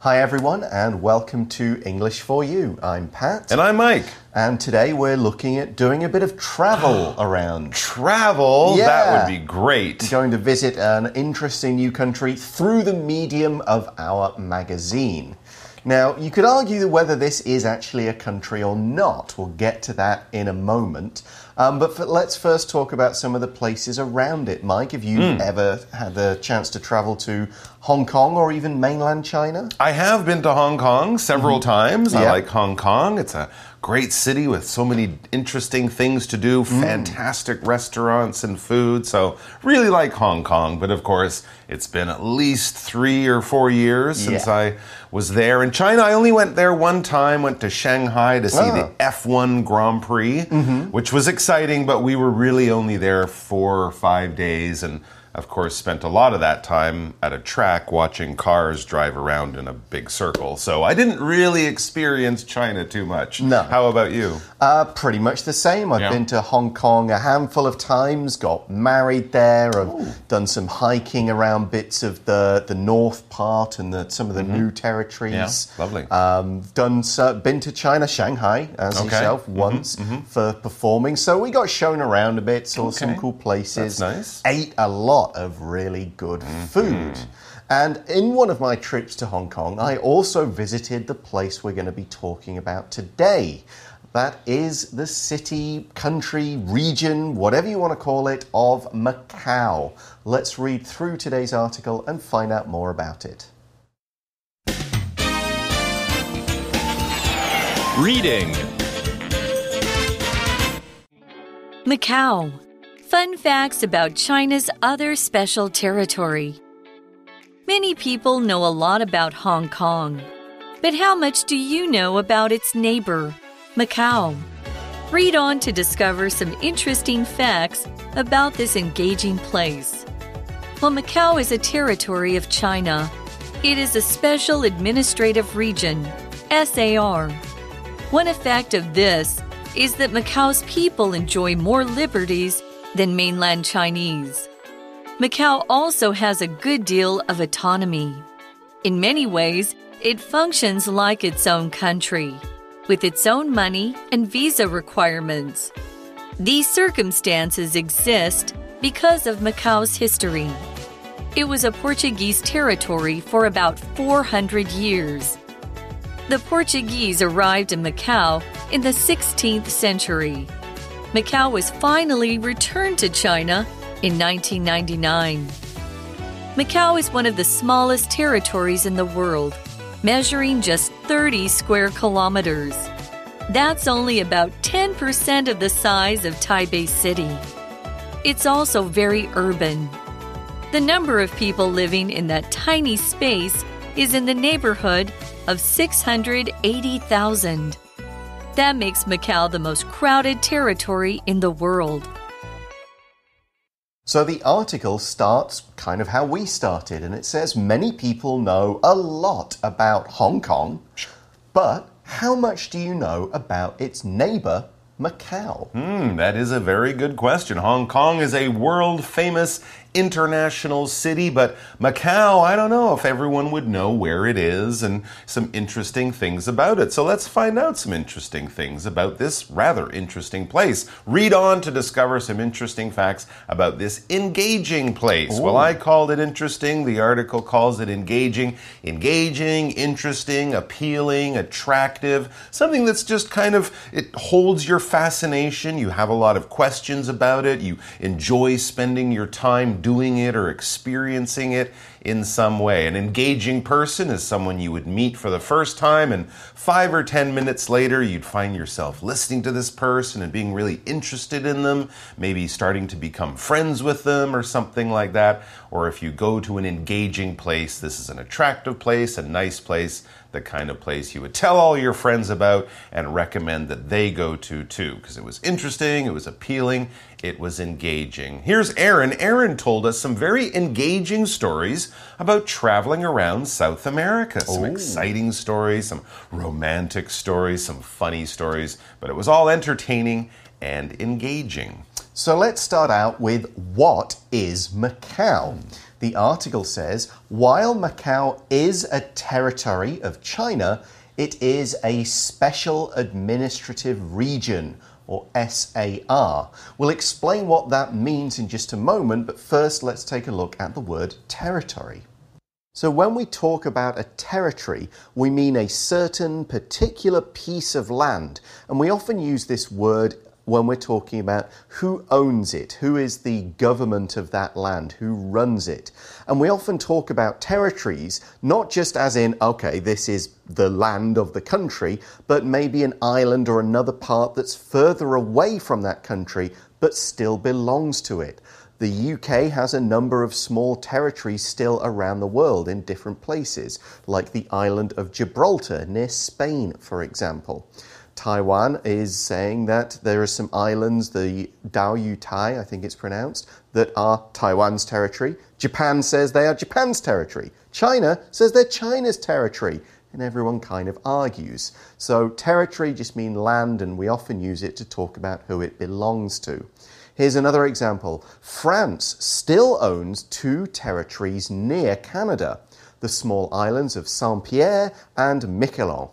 Hi, everyone, and welcome to English for You. I'm Pat. And I'm Mike. And today we're looking at doing a bit of travel around. Travel? Yeah. That would be great. Going to visit an interesting new country through the medium of our magazine. Now, you could argue that whether this is actually a country or not. We'll get to that in a moment. Um, but for, let's first talk about some of the places around it. Mike, have you Hmm. ever had the chance to travel to Hong Kong or even mainland China? I have been to Hong Kong several mm-hmm. times. I like Hong Kong. It's a great city with so many interesting things to do, mm. fantastic restaurants and food. So, really like Hong Kong. But of course, it's been at least three or four years since I was there. In China, I only went there one time, went to Shanghai to see the ah. F1 Grand Prix, mm-hmm. which was exciting, but we were really only there four or five days. And of course, spent a lot of that time at a track watching cars drive around in a big circle. So I didn't really experience China too much. No. How about you? Uh, pretty much the same. I've Yeah. been to Hong Kong a handful of times, got married there, I've done some hiking around bits of the, the north part and the, some of the new territories. Mm-hmm. Yeah, lovely. Um, done so, been to China, Shanghai, as Okay. Mm-hmm. yourself, once for performing. So we got shown around a bit, saw some cool places. That's nice. Ate a lot of really good Mm-hmm. food. And in one of my trips to Hong Kong, I also visited the place we're going to be talking about today. That is the city, country, region, whatever you want to call it, of Macau. Let's read through today's article and find out more about it. Reading Macau. Fun facts about China's other special territory. Many people know a lot about Hong Kong. But how much do you know about its neighbor, Macau? Read on to discover some interesting facts about this engaging place. While Macau is a territory of China, it is a special administrative region, SAR. One effect of this is that Macau's people enjoy more liberties than mainland Chinese. Macau also has a good deal of autonomy. In many ways, it functions like its own country, with its own money and visa requirements. These circumstances exist because of Macau's history. It was a Portuguese territory for about 400 years. The Portuguese arrived in Macau in the 16th century. Macau was finally returned to China in 1999. Macau is one of the smallest territories in the world, measuring just 30 square kilometers. That's only about 10% of the size of Taipei City. It's also very urban. The number of people living in that tiny space is in the neighborhood of 680,000. That makes Macau the most crowded territory in the world. So the article starts kind of how we started, and it says many people know a lot about Hong Kong, but how much do you know about its neighbor, Macau? Hmm, that is a very good question. Hong Kong is a world famous international city, but Macau, I don't know if everyone would know where it is and some interesting things about it. So let's find out some interesting things about this rather interesting place. Read on to discover some interesting facts about this engaging place. Well, I called it interesting. The article calls it engaging. Engaging, interesting, appealing, attractive, something that's just kind of, it holds your fascination. You have a lot of questions about it. You enjoy spending your time doing it or experiencing it in some way. An engaging person is someone you would meet for the first time, and five or ten minutes later, you'd find yourself listening to this person and being really interested in them, maybe starting to become friends with them or something like that. Or if you go to an engaging place, this is an attractive place, a nice place, the kind of place you would tell all your friends about and recommend that they go to too, because it was interesting, it was appealing, it was engaging. Here's Aaron. Aaron told us some very engaging stories about traveling around South America. Some exciting stories, some romantic stories, some funny stories, but it was all entertaining and engaging. So let's start out with what is Macau? The article says while Macau is a territory of China, it is a special administrative region or SAR. We'll explain what that means in just a moment, but first let's take a look at the word territory. So, when we talk about a territory, we mean a certain particular piece of land, and we often use this word when we're talking about who owns it, who is the government of that land, who runs it. And we often talk about territories not just as in, okay, this is the land of the country, but maybe an island or another part that's further away from that country but still belongs to it. The UK has a number of small territories still around the world in different places, like the island of Gibraltar near Spain, for example. Taiwan is saying that there are some islands, the Diaoyutai, I think it's pronounced, that are Taiwan's territory. Japan says they are Japan's territory. China says they're China's territory. And everyone kind of argues. So, territory just means land, and we often use it to talk about who it belongs to. Here's another example France still owns two territories near Canada the small islands of Saint Pierre and Miquelon.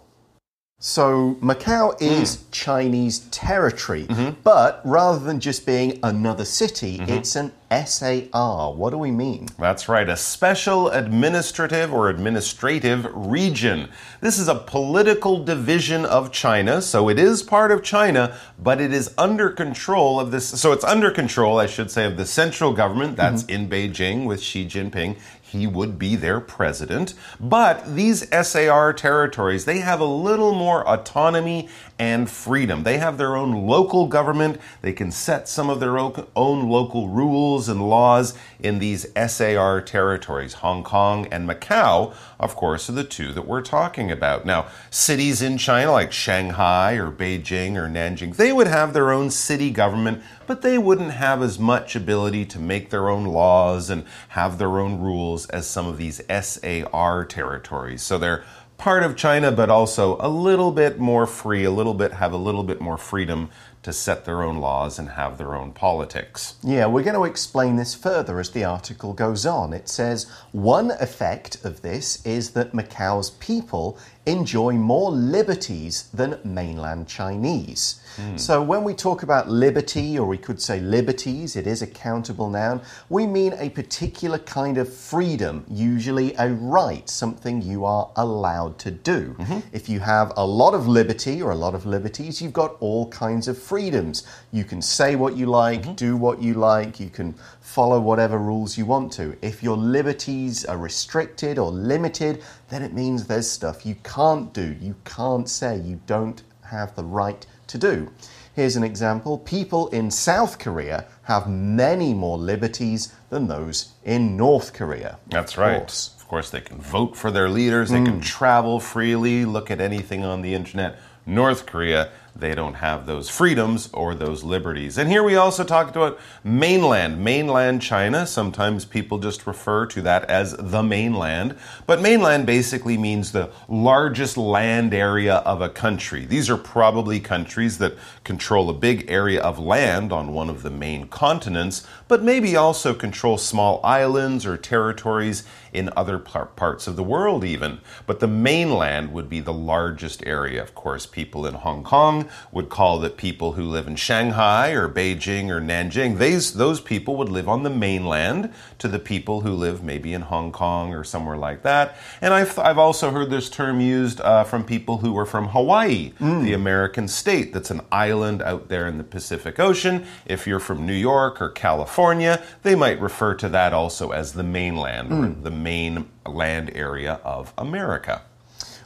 So Macau is mm. Chinese territory, mm -hmm. but rather than just being another city, mm -hmm. it's an SAR. What do we mean? That's right, a special administrative or administrative region. This is a political division of China, so it is part of China, but it is under control of this. So it's under control, I should say, of the central government that's -hmm. in Beijing with Xi Jinping he would be their president. But these SAR territories, they have a little more autonomy and freedom. They have their own local government. They can set some of their own local rules and laws in these SAR territories. Hong Kong and Macau, of course, are the two that we're talking about. Now, cities in China like Shanghai or Beijing or Nanjing, they would have their own city government, but they wouldn't have as much ability to make their own laws and have their own rules as some of these SAR territories. So they're part of China, but also a little bit more free, a little bit have a little bit more freedom to set their own laws and have their own politics. Yeah, we're going to explain this further as the article goes on. It says one effect of this is that Macau's people enjoy more liberties than mainland Chinese. Mm. So, when we talk about liberty, or we could say liberties, it is a countable noun, we mean a particular kind of freedom, usually a right, something you are allowed to do. Mm -hmm. If you have a lot of liberty or a lot of liberties, you've got all kinds of freedoms. You can say what you like, mm -hmm. do what you like, you can follow whatever rules you want to. If your liberties are restricted or limited, then it means there's stuff you can't do, you can't say, you don't have the right to do. Here's an example people in South Korea have many more liberties than those in North Korea. That's right. Course. Of course, they can vote for their leaders, they mm. can travel freely, look at anything on the internet. North Korea, they don't have those freedoms or those liberties. And here we also talked about mainland, mainland China. Sometimes people just refer to that as the mainland. But mainland basically means the largest land area of a country. These are probably countries that control a big area of land on one of the main continents, but maybe also control small islands or territories in other parts of the world, even. But the mainland would be the largest area. Of course, people in Hong Kong would call that people who live in Shanghai or Beijing or Nanjing, these, those people would live on the mainland to the people who live maybe in Hong Kong or somewhere like that. And I've, I've also heard this term used uh, from people who are from Hawaii, mm. the American state that's an island out there in the Pacific Ocean. If you're from New York or California, they might refer to that also as the mainland mm. or the main land area of America.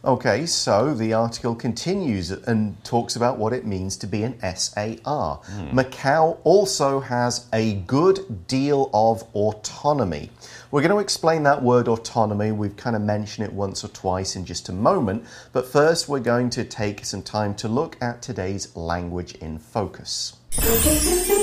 Okay, so the article continues and talks about what it means to be an SAR. Mm. Macau also has a good deal of autonomy. We're going to explain that word autonomy. We've kind of mentioned it once or twice in just a moment, but first we're going to take some time to look at today's language in focus.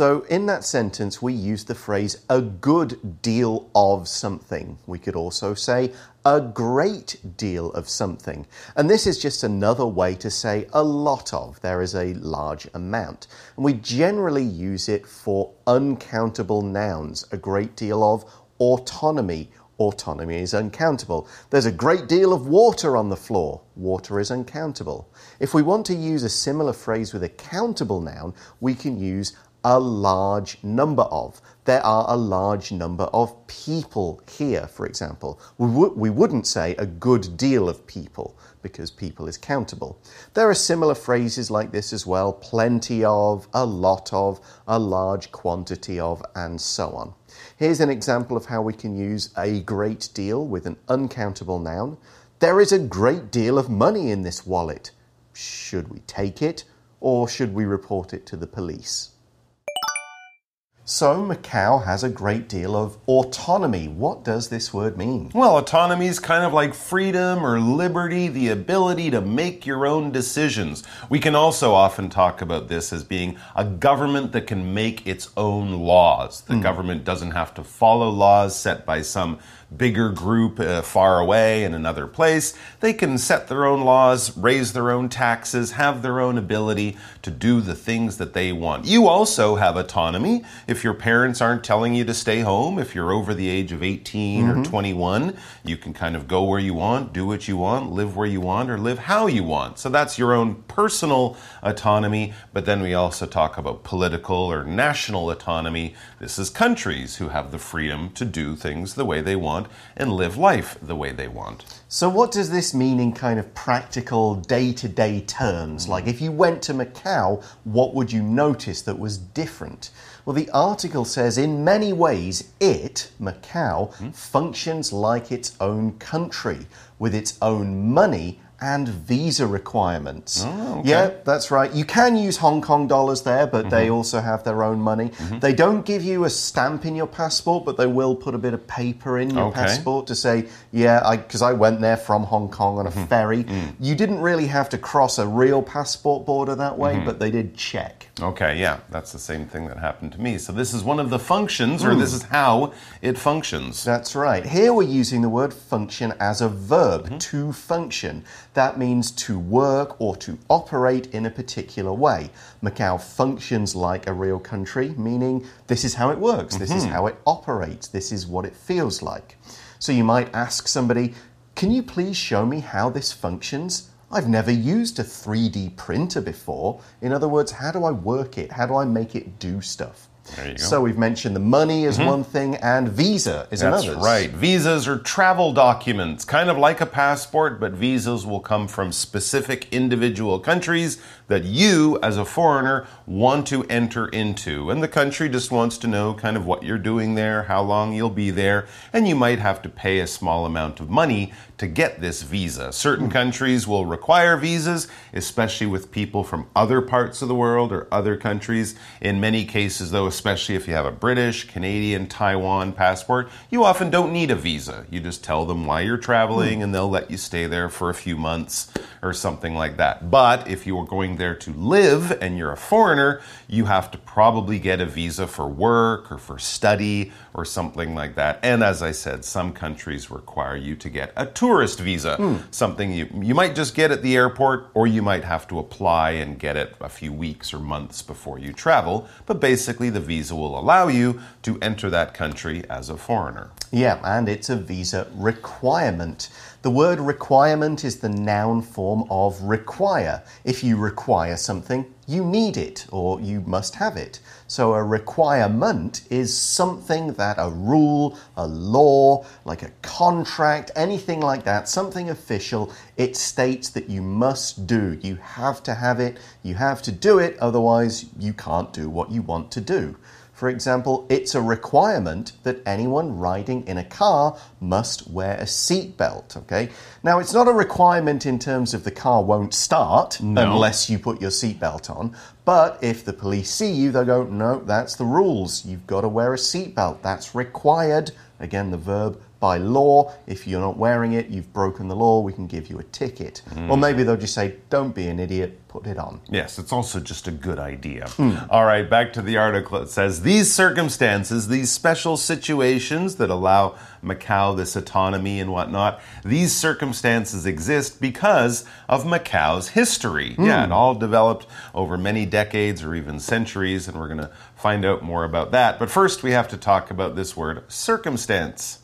So, in that sentence, we use the phrase a good deal of something. We could also say a great deal of something. And this is just another way to say a lot of. There is a large amount. And we generally use it for uncountable nouns, a great deal of autonomy. Autonomy is uncountable. There's a great deal of water on the floor. Water is uncountable. If we want to use a similar phrase with a countable noun, we can use a large number of. There are a large number of people here, for example. We, we wouldn't say a good deal of people because people is countable. There are similar phrases like this as well plenty of, a lot of, a large quantity of, and so on. Here's an example of how we can use a great deal with an uncountable noun. There is a great deal of money in this wallet. Should we take it or should we report it to the police? So, Macau has a great deal of autonomy. What does this word mean? Well, autonomy is kind of like freedom or liberty, the ability to make your own decisions. We can also often talk about this as being a government that can make its own laws. The mm. government doesn't have to follow laws set by some bigger group uh, far away in another place. They can set their own laws, raise their own taxes, have their own ability to do the things that they want. You also have autonomy. If your parents aren't telling you to stay home, if you're over the age of 18 mm -hmm. or mm-hmm. 21, you can kind of go where you want, do what you want, live where you want, or live how you want. So that's your own personal autonomy. But then we also talk about political or national autonomy. This is countries who have the freedom to do things the way they want and live life the way they want. So, what does this mean in kind of practical day to day terms? Like, if you went to Macau, what would you notice that was different? Well, the article says in many ways it, Macau, mm. functions like its own country with its own money and visa requirements. Oh, okay. Yeah, that's right. You can use Hong Kong dollars there, but mm -hmm. they mm-hmm. also have their own money. Mm -hmm. They don't give you a stamp in your passport, but they will put a bit of paper in your okay. passport to say, yeah, I because I, I, went there from Hong Kong on a mm -hmm. ferry. You didn't really have to cross a real passport border that way, mm-hmm. but they did check. Okay, yeah, that's the same thing that happened to me. So this is one of the functions, or this mm. is how it functions. That's right. Here we're using the word function as a verb, mm-hmm. to function. That means to work or to operate in a particular way. Macau functions like a real country, meaning this is how it works, this mm -hmm. is mm-hmm. how it operates, this is what it feels like. So you might ask somebody, Can you please show me how this functions? I've never used a 3D printer before. In other words, how do I work it? How do I make it do stuff? So we've mentioned the money is mm -hmm. one thing and visa is That's another. That's right. Visas are travel documents, kind of like a passport, but visas will come from specific individual countries that you, as a foreigner, want to enter into. And the country just wants to know kind of what you're doing there, how long you'll be there, and you might have to pay a small amount of money to get this visa. Certain mm. countries will require visas, especially with people from other parts of the world or other countries. In many cases, though, especially if you have a British, Canadian, Taiwan passport, you often don't need a visa. You just tell them why you're traveling mm. and they'll let you stay there for a few months or something like that. But if you are going there to live and you're a foreigner, you have to probably get a visa for work or for study or something like that. And as I said, some countries require you to get a tourist visa, mm. something you, you might just get at the airport or you might have to apply and get it a few weeks or months before you travel. But basically, the visa will allow you to enter that country as a foreigner. Yeah, and it's a visa requirement. The word requirement is the noun form of require. If you require something, you need it or you must have it. So a requirement is something that a rule, a law, like a contract, anything like that, something official, it states that you must do. You have to have it, you have to do it, otherwise, you can't do what you want to do. For example, it's a requirement that anyone riding in a car must wear a seatbelt. Okay. Now, it's not a requirement in terms of the car won't start no. unless you put your seatbelt on, But if the police see you, they'll go, no, that's the rules. You've got to wear a seatbelt. That's required. Again, the verb by law. If you're not wearing it, you've broken the law, we can give you a ticket. Or mm. maybe they'll just say, don't be an idiot, put it on. Yes, it's also just a good idea. Hmm. All right, back to the article. It says these circumstances, these special situations that allow Macau this autonomy and whatnot, these circumstances exist because of Macau's history. Hmm. Yeah, it all developed over many decades or even centuries, and we're going to find out more about that. But first, we have to talk about this word circumstance.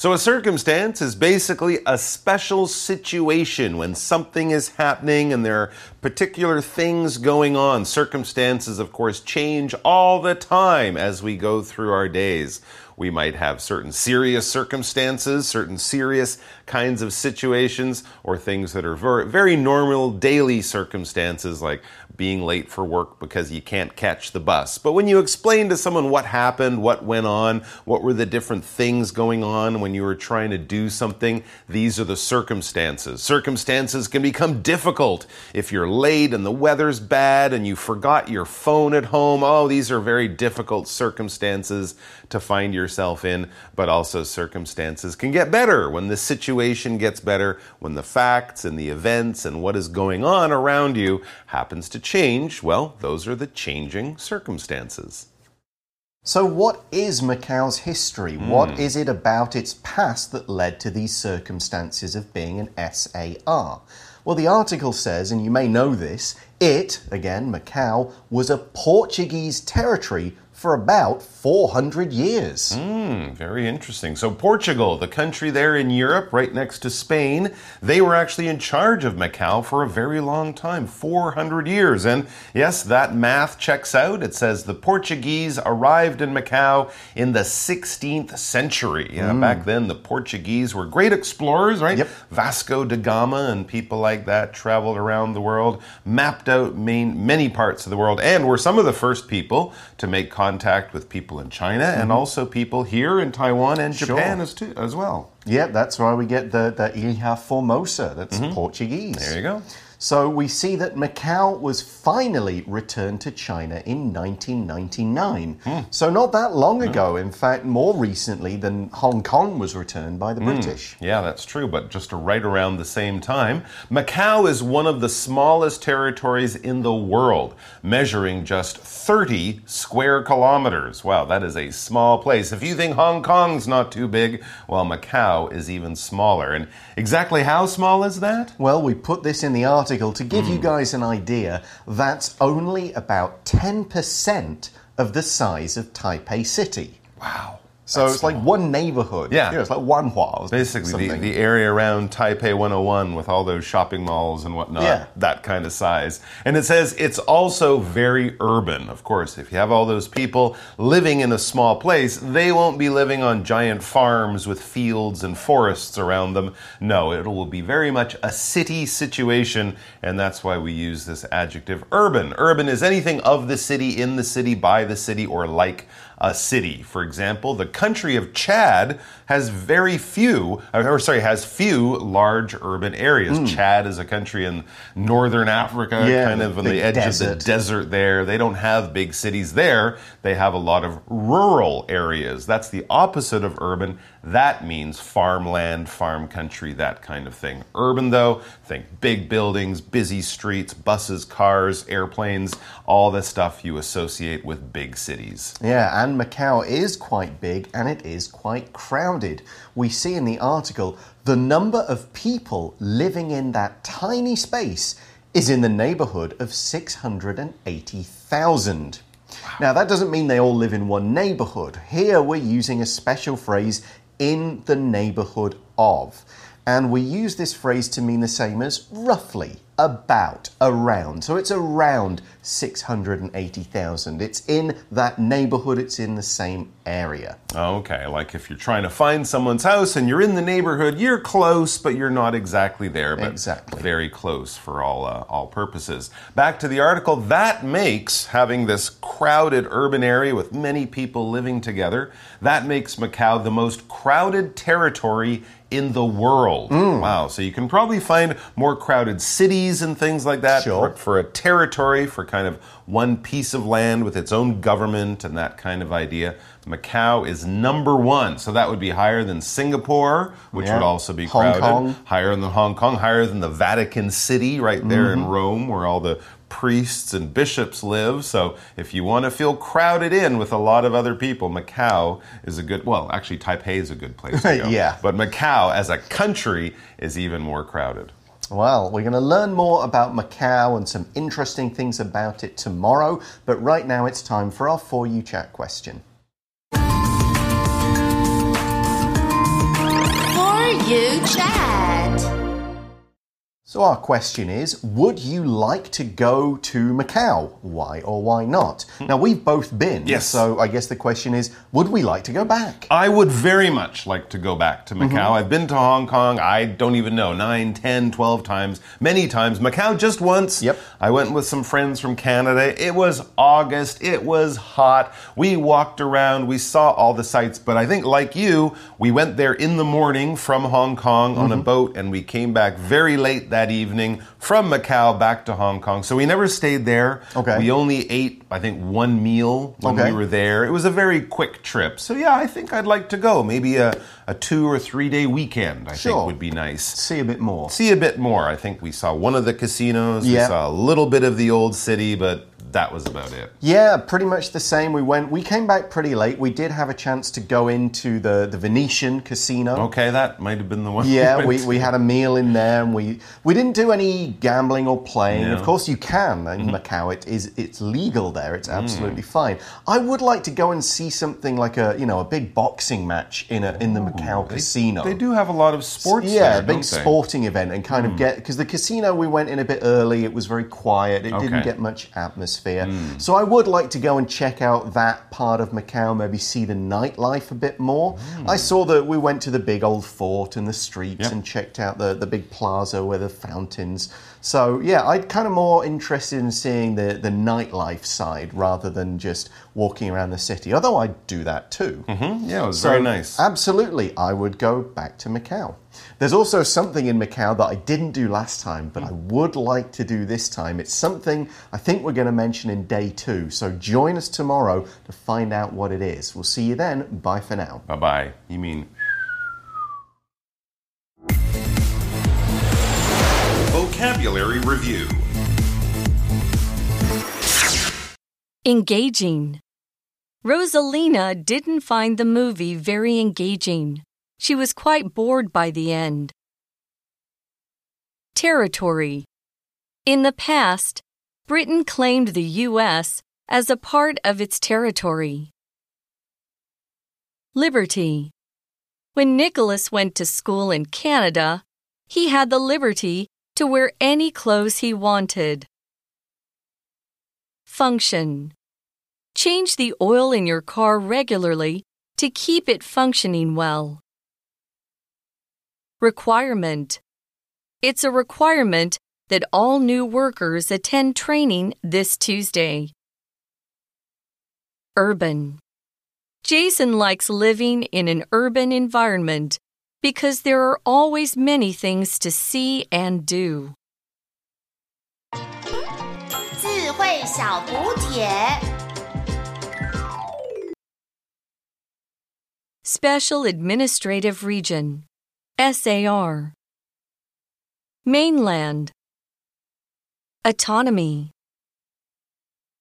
So, a circumstance is basically a special situation when something is happening and there are particular things going on. Circumstances, of course, change all the time as we go through our days. We might have certain serious circumstances, certain serious kinds of situations, or things that are ver- very normal daily circumstances like being late for work because you can't catch the bus. But when you explain to someone what happened, what went on, what were the different things going on when you were trying to do something, these are the circumstances. Circumstances can become difficult if you're late and the weather's bad and you forgot your phone at home. Oh, these are very difficult circumstances to find yourself in, but also circumstances can get better when the situation gets better, when the facts and the events and what is going on around you happens to change. Well, those are the changing circumstances. So, what is Macau's history? What hmm. is it about its past that led to these circumstances of being an SAR? Well, the article says, and you may know this, it, again, Macau, was a Portuguese territory for about 400 years. Hmm, very interesting. So, Portugal, the country there in Europe, right next to Spain, they were actually in charge of Macau for a very long time 400 years. And yes, that math checks out. It says the Portuguese arrived in Macau in the 16th century. Yeah, back then the Portuguese were great explorers, right? Yep. Vasco da Gama and people like that traveled around the world, mapped out main, many parts of the world, and were some of the first people to make contact with people in China and mm-hmm. also people here in Taiwan and Sure. Japan as, too, as well. Yeah, that's why we get the, the Ilha Formosa, that's mm-hmm. Portuguese. There you go. So we see that Macau was finally returned to China in 1999. Hmm. So not that long hmm. ago, in fact, more recently than Hong Kong was returned by the hmm. British. Yeah, that's true, but just right around the same time. Macau is one of the smallest territories in the world, measuring just 30 square kilometers. Wow, that is a small place. If you think Hong Kong's not too big, well, Macau is even smaller. And exactly how small is that? Well, we put this in the article to give you hmm. guys an idea. That's only about 10% of the size of Taipei City. Wow. So it's like one neighborhood. Yeah. You know, it's like one Hua. Basically, the, the area around Taipei 101 with all those shopping malls and whatnot, Yeah. that kind of size. And it says it's also very urban. Of course, if you have all those people living in a small place, they won't be living on giant farms with fields and forests around them. No, it will be very much a city situation, and that's why we use this adjective urban. Urban is anything of the city, in the city, by the city, or like a city. For example, the country of Chad has very few, or sorry, has few large urban areas. Hmm. Chad is a country in northern Africa. Yeah, kind of on the big edge desert. of the desert there. They don't have big cities there. They have a lot of rural areas. That's the opposite of urban. That means farmland, farm country, that kind of thing. Urban, though, think big buildings, busy streets, buses, cars, airplanes, all the stuff you associate with big cities. Yeah, and Macau is quite big and it is quite crowded. We see in the article the number of people living in that tiny space is in the neighborhood of 680,000. Now, that doesn't mean they all live in one neighborhood. Here we're using a special phrase in the neighborhood of. And we use this phrase to mean the same as roughly, about, around. So it's around 680,000. It's in that neighborhood, it's in the same area. Okay, like if you're trying to find someone's house and you're in the neighborhood, you're close, but you're not exactly there, but Exactly. very close for all uh, all purposes. Back to the article, that makes having this crowded urban area with many people living together, that makes Macau the most crowded territory in the world. Wow, so you can probably find more crowded cities cities and things like that. Sure. For, for a territory, for kind of one piece of land with its own government and that kind of idea, Macau is number one. So that would be higher than Singapore, which Yeah. would also be Hong crowded. Kong. Higher than Hong Kong, higher than the Vatican City right there in mm-hmm. Rome, where all the priests and bishops live. So if you want to feel crowded in with a lot of other people, Macau is a good, well, actually, Taipei is a good place to go. Yeah. But Macau as a country is even more crowded. Well, we're going to learn more about Macau and some interesting things about it tomorrow, but right now it's time for our For You Chat question. For you chat. So, our question is Would you like to go to Macau? Why or why not? Now, we've both been. Yes. So, I guess the question is Would we like to go back? I would very much like to go back to Macau. Mm-hmm. I've been to Hong Kong, I don't even know, 9, 10, 12 times, many times. Macau just once. Yep. I went with some friends from Canada. It was August, it was hot. We walked around, we saw all the sights, but I think, like you, we went there in the morning from Hong Kong on a Mm-hmm. boat and we came back very late that evening from Macau back to Hong Kong. So we never stayed there. Okay. We only ate, I think, one meal when Okay. we were there. It was a very quick trip. So yeah, I think I'd like to go. Maybe a, a two or three day weekend, I Sure. think would be nice. See a bit more. See a bit more. I think we saw one of the casinos. Yeah. We saw a little bit of the old city, but that was about it. Yeah, pretty much the same. We went. We came back pretty late. We did have a chance to go into the the Venetian casino. Okay, that might have been the one. Yeah, we, we had a meal in there, and we we didn't do any gambling or playing. Mm-hmm. Of course, you can in Macau. It is it's legal there. It's absolutely fine. I would like to go and see something like a you know a big boxing match in a in the Macau casino. They do have a lot of sports. Yeah, there, a big they? Sporting event and kind of get because the casino we went in a bit early. It was very quiet. It didn't Hmm. get much atmosphere. So I would like to go and check out that part of Macau. Maybe see the nightlife a bit more. I saw that we went to the big old fort and the streets Hmm. Yep. and checked out the the big plaza where the fountains. So yeah, I'd kind of more interested in seeing the the nightlife side rather than just walking around the city. Although I'd do that too. Yeah, it was So, very nice. Absolutely, I would go back to Macau. There's also something in Macau that I didn't do last time, but I mm. would like to do this time. It's something I think we're going to mention in day two. So join us tomorrow to find out what it is. We'll see you then. Bye for now. bye bye. You mean. Vocabulary Review Engaging. Rosalina didn't find the movie very engaging. She was quite bored by the end. Territory. In the past, Britain claimed the U.S. as a part of its territory. Liberty. When Nicholas went to school in Canada, he had the liberty to wear any clothes he wanted. Function. Change the oil in your car regularly to keep it functioning well. Requirement. It's a requirement that all new workers attend training this Tuesday. Urban. Jason likes living in an urban environment because there are always many things to see and do. 智慧小补帖。 Special Administrative Region SAR Mainland. Autonomy.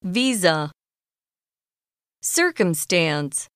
Visa. Circumstance